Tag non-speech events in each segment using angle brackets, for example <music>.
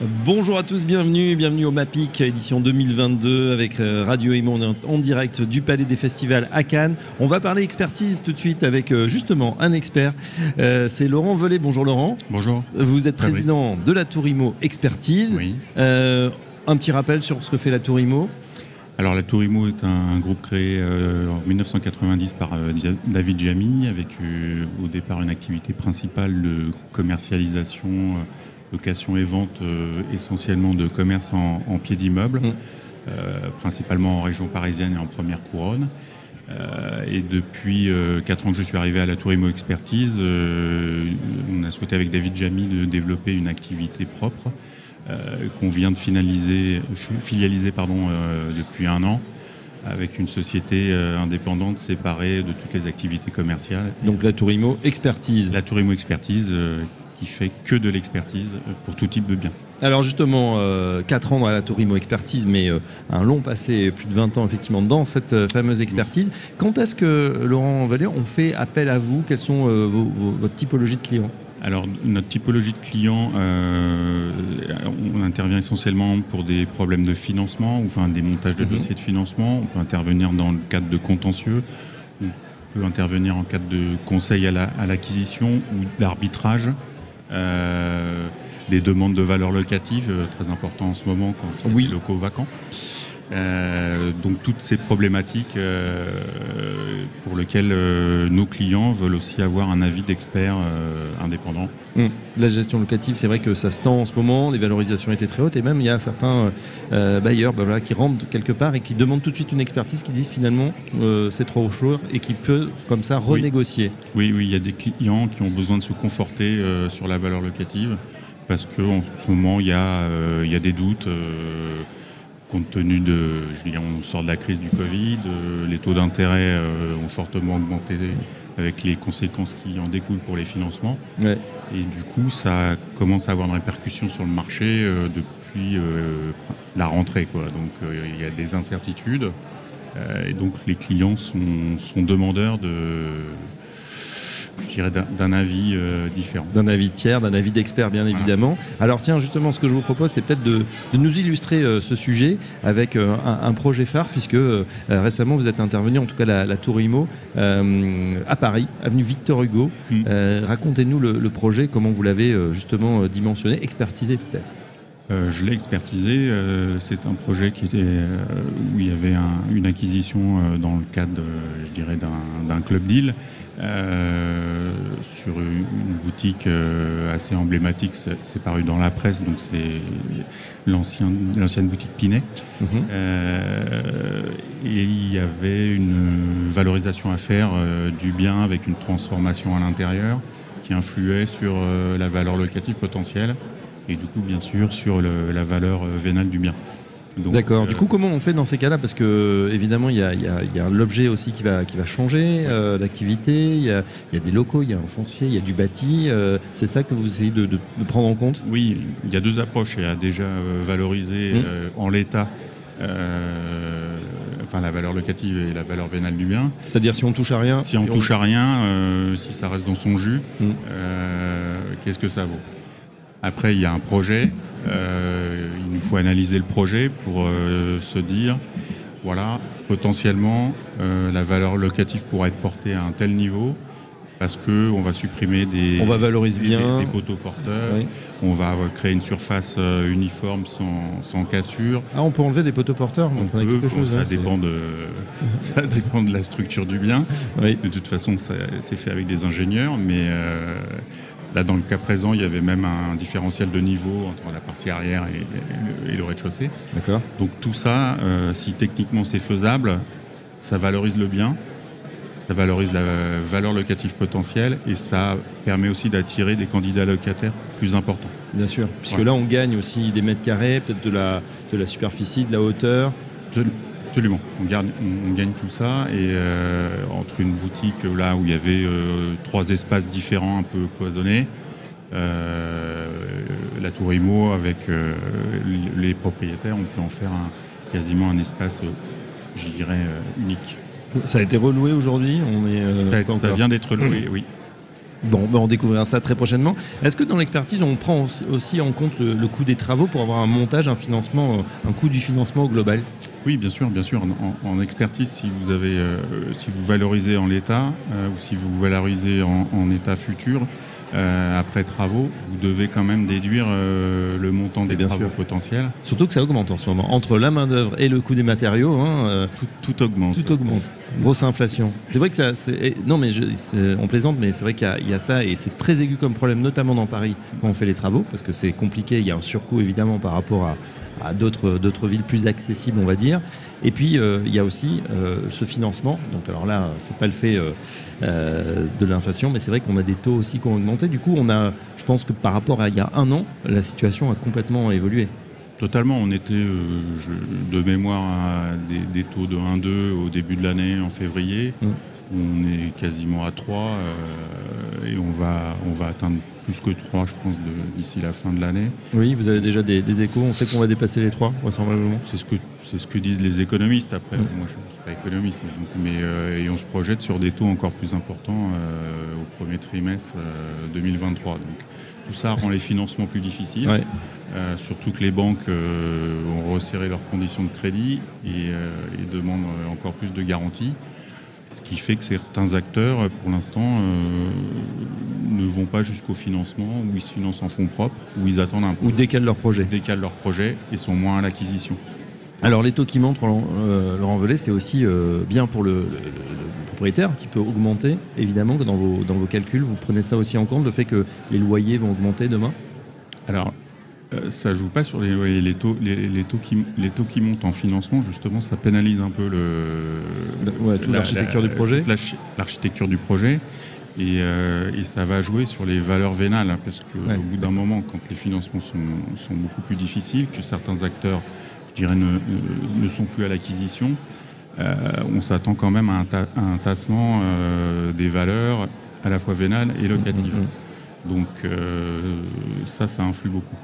Bonjour à tous, bienvenue, bienvenue au MAPIC édition 2022 avec euh, Radio Imo en direct du Palais des Festivals à Cannes. On va parler expertise tout de suite avec euh, justement un expert. Euh, c'est Laurent Velay. Bonjour Laurent. Bonjour. Vous êtes président de la Tour Imo Expertise. Oui. un petit rappel sur ce que fait la Tour Imo. Alors la Tour Imo est un, groupe créé en 1990 par David Jamy avec au départ une activité principale de commercialisation location et vente euh, essentiellement de commerce en, pied d'immeuble, mmh. euh, principalement en région parisienne et en première couronne. Euh, et depuis 4 ans que je suis arrivé à la Tour Imo Expertise, on a souhaité avec David Jamy de développer une activité propre qu'on vient de finaliser, filialiser pardon, depuis un an avec une société indépendante séparée de toutes les activités commerciales. Donc la Tour Imo Expertise. La Tour Imo Expertise qui fait que de l'expertise pour tout type de biens. Alors justement, euh, 4 ans dans la Tourimo Expertise, mais euh, un long passé, plus de 20 ans effectivement dans cette euh, fameuse expertise. Quand est-ce que, Laurent Vallée, on fait appel à vous? Quelles sont euh, vos, votre typologie de clients? Alors notre typologie de clients, on intervient essentiellement pour des problèmes de financement, ou enfin des montages de mhm. dossiers de financement. On peut intervenir dans le cadre de contentieux, on peut intervenir en cadre de conseil à l'acquisition ou d'arbitrage. Euh, des demandes de valeur locative, euh, très important en ce moment quand il y a oui. des locaux vacants. Euh, donc toutes ces problématiques pour lesquelles nos clients veulent aussi avoir un avis d'experts indépendants. Hum. La gestion locative, c'est vrai que ça se tend en ce moment, les valorisations étaient très hautes et même il y a certains bailleurs bah, qui rentrent quelque part et qui demandent tout de suite une expertise, qui disent finalement c'est trop chaud et qui peut comme ça renégocier. Oui, oui, il y a des clients qui ont besoin de se conforter sur la valeur locative parce qu'en ce moment, il y, a, euh, il y a des doutes euh, compte tenu de, je veux on sort de la crise du Covid, euh, les taux d'intérêt ont fortement augmenté avec les conséquences qui en découlent pour les financements. Et du coup, ça commence à avoir une répercussion sur le marché depuis la rentrée. Quoi. Donc il y a des incertitudes. et donc les clients sont, sont demandeurs de je dirais, d'un avis euh, différent. D'un avis tiers, d'un avis d'expert, bien évidemment. Alors tiens, justement, ce que je vous propose, c'est peut-être de, nous illustrer euh, ce sujet avec euh, un, projet phare, puisque récemment, vous êtes intervenu, en tout cas la, Tour Imo, à Paris, avenue Victor Hugo. Hmm. Racontez-nous le, projet, comment vous l'avez justement dimensionné, expertisé peut-être. Je l'ai expertisé. c'est un projet qui était, où il y avait une acquisition dans le cadre, je dirais, d'un club deal euh, sur une, boutique euh, assez emblématique, c'est paru dans la presse, donc c'est l'ancienne boutique Pinet. Mhm. Euh, et il y avait une valorisation à faire du bien avec une transformation à l'intérieur qui influait sur la valeur locative potentielle et du coup bien sûr sur la valeur vénale du bien. D'accord. Du coup, comment on fait dans ces cas-là? Parce que évidemment, il y a, l'objet aussi qui va, qui va changer, euh, l'activité, il y a, des locaux, il y a un foncier, il y a du bâti. Euh, c'est ça que vous essayez de, prendre en compte? Oui, il y a deux approches. Il y a déjà euh, valoriser mmh. en l'état enfin la valeur locative et la valeur vénale du bien. C'est-à-dire si on touche à rien Si on touche à rien, si ça reste dans son jus, mmh. qu'est-ce que ça vaut? Après, il y a un projet euh, il nous faut analyser le projet pour euh, se dire, voilà, potentiellement, euh, la valeur locative pourra être portée à un tel niveau parce qu'on va supprimer des, on va valoriser bien. des, poteaux porteurs, on va créer une surface uniforme sans, cassure. Ah, on peut enlever des poteaux porteurs on peut, chose, ça, dépend de, <laughs> ça dépend de la structure du bien. De toute façon, c'est fait avec des ingénieurs, mais Là, dans le cas présent, il y avait même un différentiel de niveau entre la partie arrière et, le, rez-de-chaussée. D'accord. Donc tout ça, euh, si techniquement c'est faisable, ça valorise le bien, ça valorise la valeur locative potentielle et ça permet aussi d'attirer des candidats locataires plus importants. Bien sûr, puisque là on gagne aussi des mètres carrés, peut-être de la, de la superficie, de la hauteur. Absolument, on, gagne tout ça et euh, entre une boutique là où il y avait euh, trois espaces différents un peu cloisonnés, euh, la tour IMO avec les propriétaires, on peut en faire quasiment un espace, je dirais, unique. Ça a été reloué aujourd'hui? On est ça, vient d'être loué, oui. Bon, on découvrira ça très prochainement. Est-ce que dans l'expertise, on prend aussi en compte le, coût des travaux pour avoir un montage, un financement, un coût du financement au global? Oui, bien sûr, bien sûr. En, expertise, avez, si vous valorisez en l'état ou si vous valorisez en état futur, euh, après travaux, vous devez quand même déduire euh, le montant des travaux potentiels. Surtout que ça augmente en ce moment. Entre la main-d'œuvre et le coût des matériaux, hein, euh, tout, augmente. Tout augmente. Grosse inflation. C'est vrai que ça. Non, mais on plaisante, mais c'est vrai qu'il y, a ça et c'est très aigu comme problème, notamment dans Paris, quand on fait les travaux, parce que c'est compliqué. Il y a un surcoût évidemment par rapport à, à d'autres villes plus accessibles, on va dire. Et puis euh, il y a aussi euh, ce financement. Donc alors là, c'est pas le fait euh, de l'inflation, mais c'est vrai qu'on a des taux aussi qui ont augmenté. Du coup, on a, je pense que par rapport à il y a un an, la situation a complètement évolué. Totalement, on était de mémoire à des, taux de 1,2 au début de l'année en février. Mmh. On est quasiment à 3 et on va, on va atteindre plus que 3, je pense, d'ici la fin de l'année. Oui, vous avez déjà des, échos. On sait qu'on va dépasser les 3, vraisemblablement. C'est ce, que, ce que disent les économistes. Après, moi, je ne suis pas économiste. mais euh, et on se projette sur des taux encore plus importants euh, au premier trimestre 2023. Euh, donc, tout ça rend les financements plus difficiles. surtout que les banques ont resserré leurs conditions de crédit et, et demandent encore plus de garanties. Ce qui fait que certains acteurs, pour l'instant, vont pas jusqu'au financement, où ils se financent en fonds propres, où ils attendent un peu. Ou décalent leur projet. Décalent leur projet et sont moins à l'acquisition. Alors les taux qui montent, Laurent, euh, c'est aussi euh, bien pour le, propriétaire qui peut augmenter, évidemment, que dans vos, dans vos calculs, vous prenez ça aussi en compte, le fait que les loyers vont augmenter demain? Alors, euh, ça joue pas sur les loyers. Les taux, les, taux qui, les taux qui montent en financement, justement, ça pénalise un peu le, l'architecture du projet. L'architecture du projet. Euh, et, ça va jouer sur les valeurs vénales, hein, parce qu'au bout d'un moment, quand les financements sont, beaucoup plus difficiles, que certains acteurs, je dirais, ne, sont plus à l'acquisition, euh, on s'attend quand même à un, tassement euh, des valeurs à la fois vénales et locatives. Mm, mm, mm. Donc ça, ça influe beaucoup.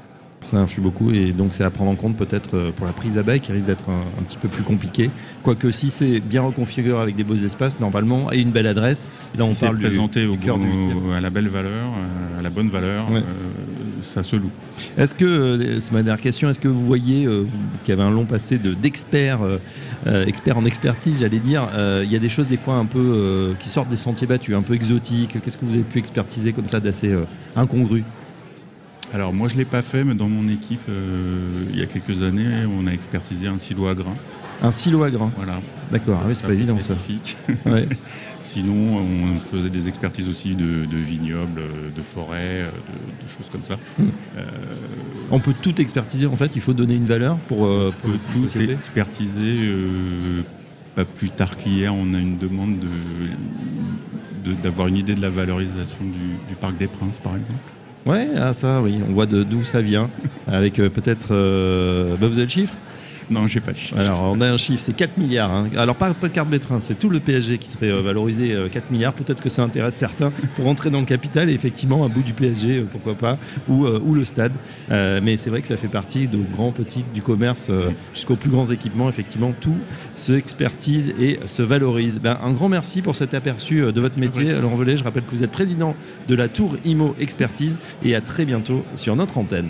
Ça influe beaucoup et donc c'est à prendre en compte peut-être euh, pour la prise à bail qui risque d'être un, petit peu plus compliqué. Quoique si c'est bien reconfiguré avec des beaux espaces, normalement, et une belle adresse, là on parle présenté au, cœur à la belle valeur, euh, à la bonne valeur, euh, ça se loue. Est-ce que, c'est ma dernière question, est-ce que vous voyez, vous qui avez un long passé d'expert, expert en expertise, j'allais dire, il y a des choses des fois un peu qui sortent des sentiers battus, un peu exotiques. Qu'est-ce que vous avez pu expertiser comme ça d'assez incongru? Alors moi je ne l'ai pas fait, mais dans mon équipe, euh, il y a quelques années, on a expertisé un silo à grains. Un silo à grains Voilà. D'accord, ah c'est pas évident ça. <laughs> <laughs> Sinon, on faisait des expertises aussi de, vignobles, de forêts, de, choses comme ça. Hmm. Euh, on peut tout expertiser en fait, il faut donner une valeur pour, euh, pour tout expertiser. pas plus tard qu'hier, on a une demande d'avoir une idée de la valorisation du Parc des Princes, par exemple. Ouais, ah ça, oui, on voit d'où ça vient. Avec euh, peut-être. Euh, bah, vous avez le chiffre? Non, j'ai pas de chiffre. Alors, on a un chiffre, c'est 4 milliards. Hein. Alors, pas, pas carte train, c'est tout le PSG qui serait euh, valorisé 4 euh, milliards. Peut-être que ça intéresse certains pour rentrer dans le capital et effectivement, un bout du PSG, euh, pourquoi pas, ou, ou le stade. mais c'est vrai que ça fait partie de grands, petits, du commerce jusqu'aux plus grands équipements. Effectivement, tout se expertise et se valorise. Ben, un grand merci pour cet aperçu de votre métier. Laurent Velay, je rappelle que vous êtes président de la Tour IMO Expertise et à très bientôt sur notre antenne.